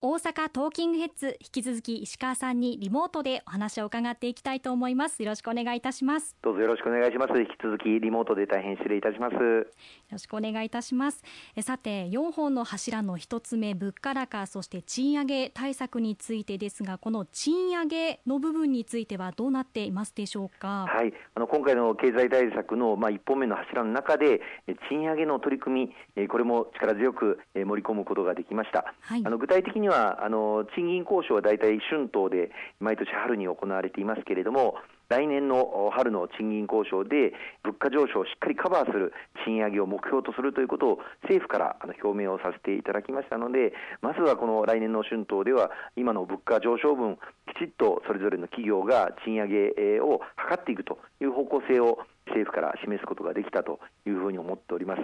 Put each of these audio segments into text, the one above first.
大阪トーキングヘッズ引き続き石川さんにリモートでお話を伺っていきたいと思います。よろしくお願いいたします。どうぞよろしくお願いします。引き続きリモートで大変失礼いたします。よろしくお願いいたします。えさて4本の柱の一つ目物価高そして賃上げ対策についてですがこの賃上げの部分についてはどうなっていますでしょうか？はい。あの今回の経済対策のまあ1本目の柱の中で賃上げの取り組みこれも力強く盛り込むことができました、はい、あの具体的ににはあの賃金交渉は大体春闘で毎年春に行われていますけれども来年の春の賃金交渉で物価上昇をしっかりカバーする賃上げを目標とするということを政府から表明をさせていただきましたのでまずはこの来年の春闘では今の物価上昇分きちっとそれぞれの企業が賃上げを図っていくという方向性を政府から示すことができたというふうに思っております。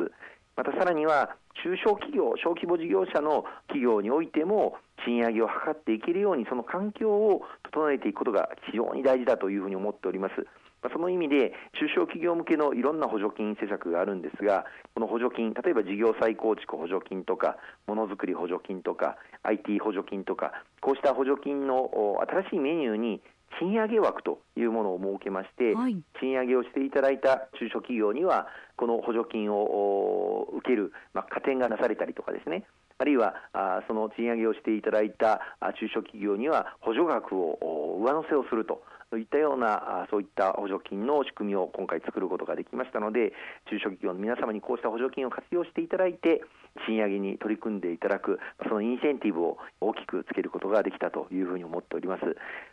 またさらには中小企業、小規模事業者の企業においても賃上げを図っていけるようにその環境を整えていくことが非常に大事だというふうに思っております。その意味で中小企業向けのいろんな補助金施策があるんですがこの補助金例えば事業再構築補助金とかものづくり補助金とか IT 補助金とかこうした補助金の新しいメニューに賃上げ枠というものを設けまして、はい、賃上げをしていただいた中小企業にはこの補助金を受ける、まあ、加点がなされたりとかですね。あるいはあその賃上げをしていただいた中小企業には補助額を上乗せをするといったようなそういった補助金の仕組みを今回作ることができましたので中小企業の皆様にこうした補助金を活用していただいて賃上げに取り組んでいただくそのインセンティブを大きくつけることができたというふうに思っております。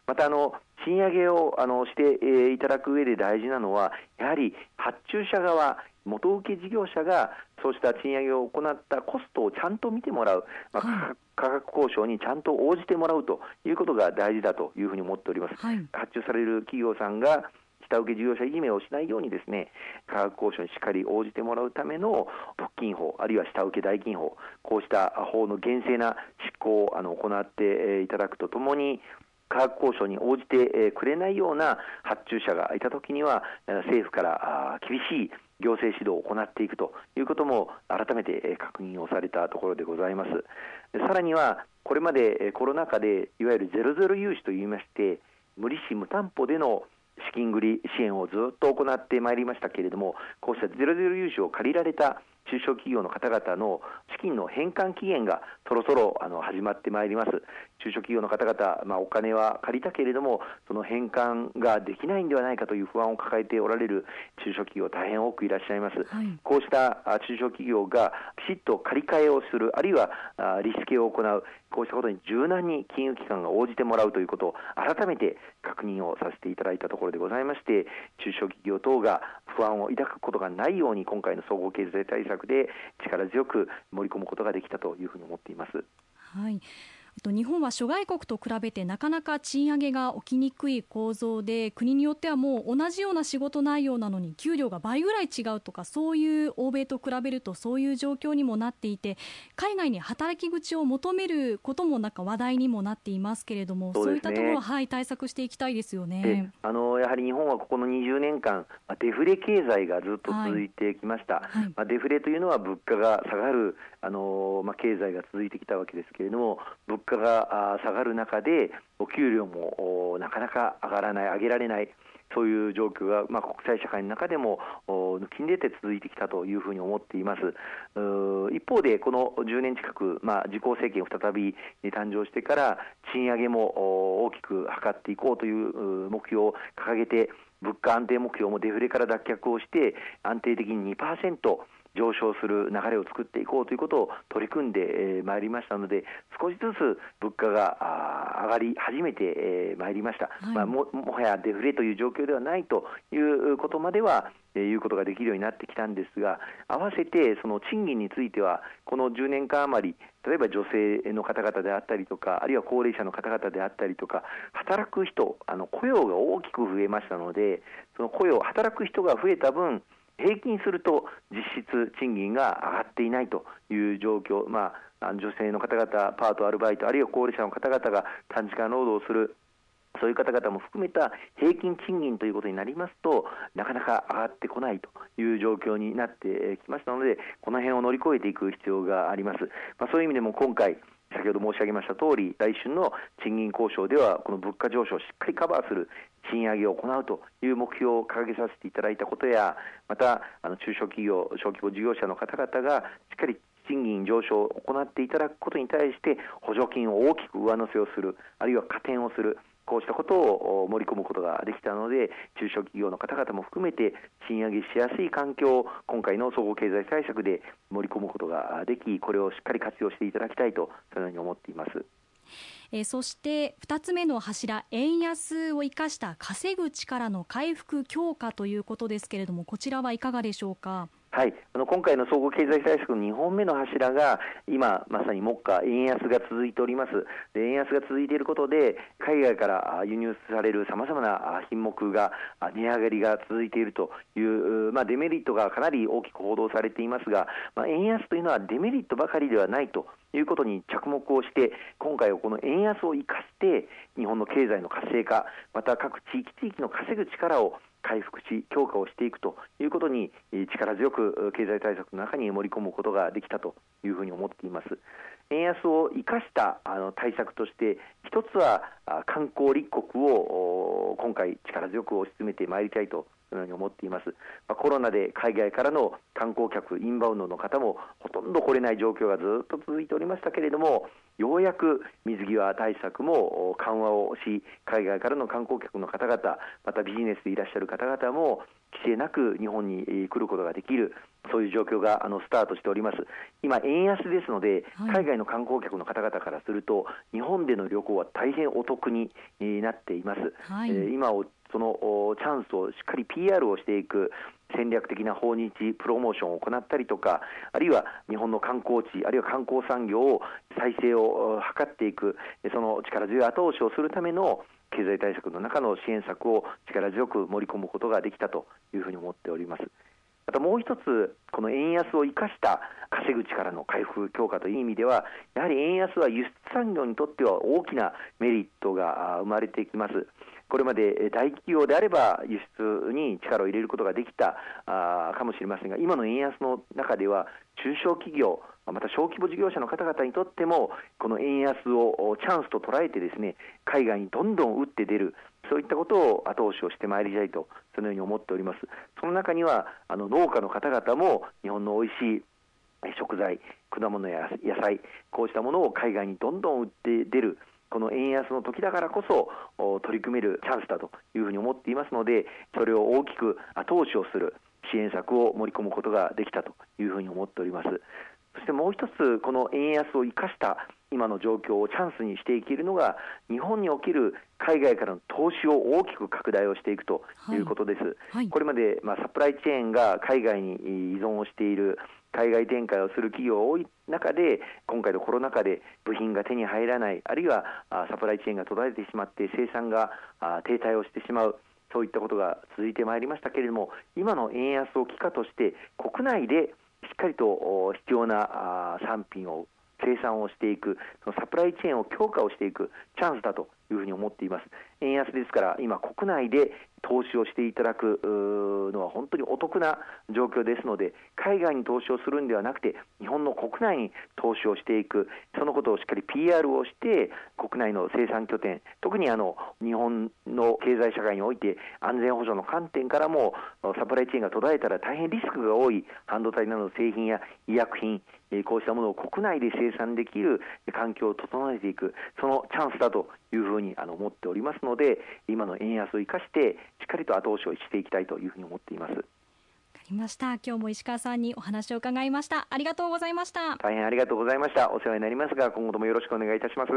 またあの賃上げをあのしていただく上で大事なのはやはり発注者側元請け事業者がそうした賃上げを行ったコストをちゃんと見てもらう、まあ、価格交渉にちゃんと応じてもらうということが大事だというふうに思っております。はい、発注される企業さんが下請け事業者いじめをしないようにですね価格交渉にしっかり応じてもらうための物金法あるいは下請け代金法こうした法の厳正な執行をあの行っていただくとともに価格交渉に応じてくれないような発注者がいたときには政府から厳しい行政指導を行っていくということも改めて確認をされたところでございます。さらにはこれまでコロナ禍でいわゆるゼロゼロ融資といいまして無利子無担保での資金繰り支援をずっと行ってまいりましたけれどもこうしたゼロゼロ融資を借りられた中小企業の方々の資金の返還期限がそろそろあの始まってまいります。中小企業の方々、まあ、お金は借りたけれどもその返還ができないんではないかという不安を抱えておられる中小企業大変多くいらっしゃいます、はい、こうした中小企業がきちっと借り換えをするあるいはリスケを行うこうしたことに柔軟に金融機関が応じてもらうということを改めて確認をさせていただいたところでございまして中小企業等が不安を抱くことがないように今回の総合経済対策で力強く盛り込むことができたというふうに思っています。はい日本は諸外国と比べてなかなか賃上げが起きにくい構造で国によってはもう同じような仕事内容なのに給料が倍ぐらい違うとかそういう欧米と比べるとそういう状況にもなっていて海外に働き口を求めることもなんか話題にもなっていますけれどもそう、ね,、いったところは、はい、対策していきたいですよね。あのやはり日本はここの20年間デフレ経済がずっと続いてきました、はい。はい、まあ、デフレというのは物価が下がるあの、まあ、経済が続いてきたわけですけれども物価が下がる中でお給料もなかなか上がらない上げられないそういう状況が、まあ、国際社会の中でも抜きん出て続いてきたというふうに思っています。一方でこの10年近く、まあ、自公政権再び誕生してから賃上げも大きく図っていこうという目標を掲げて物価安定目標もデフレから脱却をして安定的に2%上昇する流れを作っていこうということを取り組んでまいりましたので少しずつ物価が上がり始めてまいりました、はい、まあ、ももはやデフレという状況ではないということまではいうことができるようになってきたんですが合わせてその賃金についてはこの10年間余り例えば女性の方々であったりとかあるいは高齢者の方々であったりとか働く人あの雇用が大きく増えましたのでその雇用働く人が増えた分平均すると実質賃金が上がっていないという状況、まあ、女性の方々、パート、アルバイト、あるいは高齢者の方々が短時間労働する。そういう方々も含めた平均賃金ということになりますとなかなか上がってこないという状況になってきましたのでこの辺を乗り越えていく必要があります、まあ、そういう意味でも今回先ほど申し上げました通り、来春の賃金交渉では、この物価上昇をしっかりカバーする賃上げを行うという目標を掲げさせていただいたことや、またあの中小企業、小規模事業者の方々がしっかり賃金上昇を行っていただくことに対して補助金を大きく上乗せをするあるいは加点をするこうしたことを盛り込むことができたので中小企業の方々も含めて賃上げしやすい環境を今回の総合経済対策で盛り込むことができこれをしっかり活用していただきたいとそのように思っています。えー、そして2つ目の柱円安を生かした稼ぐ力の回復強化ということですけれどもこちらはいかがでしょうか？はい、あの今回の総合経済対策の2本目の柱が、今、まさに目下、円安が続いております、で円安が続いていることで、海外から輸入されるさまざまな品目が値上がりが続いているという、まあ、デメリットがかなり大きく報道されていますが、まあ、円安というのはデメリットばかりではないということに着目をして、今回はこの円安を生かして、日本の経済の活性化、また各地域地域の稼ぐ力を回復し強化をしていくということに力強く経済対策の中に盛り込むことができたというふうに思っています。円安を生かしたあの対策として一つは観光立国を今回力強く推し進めてまいりたいとそのように思っています、まあ、コロナで海外からの観光客、インバウンドの方もほとんど来れない状況がずっと続いておりましたけれども、ようやく水際対策も緩和をし、海外からの観光客の方々、またビジネスでいらっしゃる方々も、規制なく日本に来ることができる、そういう状況があのスタートしております。今、円安ですので、海外の観光客の方々からすると、日本での旅行は大変お得になっています。はい、えー、今そのチャンスをしっかり PR をしていく戦略的な訪日プロモーションを行ったりとかあるいは日本の観光地あるいは観光産業を再生を図っていくその力強い後押しをするための経済対策の中の支援策を力強く盛り込むことができたというふうに思っております。またもう一つ、この円安を生かした稼ぐ力の回復強化という意味では、やはり円安は輸出産業にとっては大きなメリットが生まれてきます。これまで大企業であれば輸出に力を入れることができたあかもしれませんが、今の円安の中では、中小企業、また小規模事業者の方々にとっても、この円安をチャンスと捉えて、ですね海外にどんどん打って出る、そういったことを後押しをしてまいりたいと、そのように思っております。その中にはあの農家の方々も日本の美味しい食材、果物や野菜、こうしたものを海外にどんどん売って出る、この円安の時だからこそ取り組めるチャンスだというふうに思っていますので、それを大きく後押しをする支援策を盛り込むことができたというふうに思っております。そしてもう一つ、この円安を生かした今の状況をチャンスにしていけるのが、日本における海外からの投資を大きく拡大をしていくということです。はいはい、これまで、まあ、サプライチェーンが海外に依存をしている海外展開をする企業が多い中で、今回のコロナ禍で部品が手に入らない、あるいはサプライチェーンが途絶えてしまって、生産が停滞をしてしまう。そういったことが続いてまいりましたけれども、今の円安を機化として、国内でしっかりと必要な産品を生産をしていく、そのサプライチェーンを強化をしていくチャンスだというふうに思っています。円安ですから、今、国内で投資をしていただくのは本当にお得な状況ですので、海外に投資をするんではなくて、日本の国内に投資をしていく、そのことをしっかり PR をして、国内の生産拠点、特にあの日本の経済社会において、安全保障の観点からも、サプライチェーンが途絶えたら大変リスクが多い半導体などの製品や医薬品、こうしたものを国内で生産できる環境を整えていく、そのチャンスだというふうに思っておりますので、今の円安を生かして、しっかりと後押しをしていきたいというふうに思っています。わかりました。今日も石川さんにお話を伺いました。ありがとうございました。大変ありがとうございました。お世話になりますが、今後ともよろしくお願いいたします。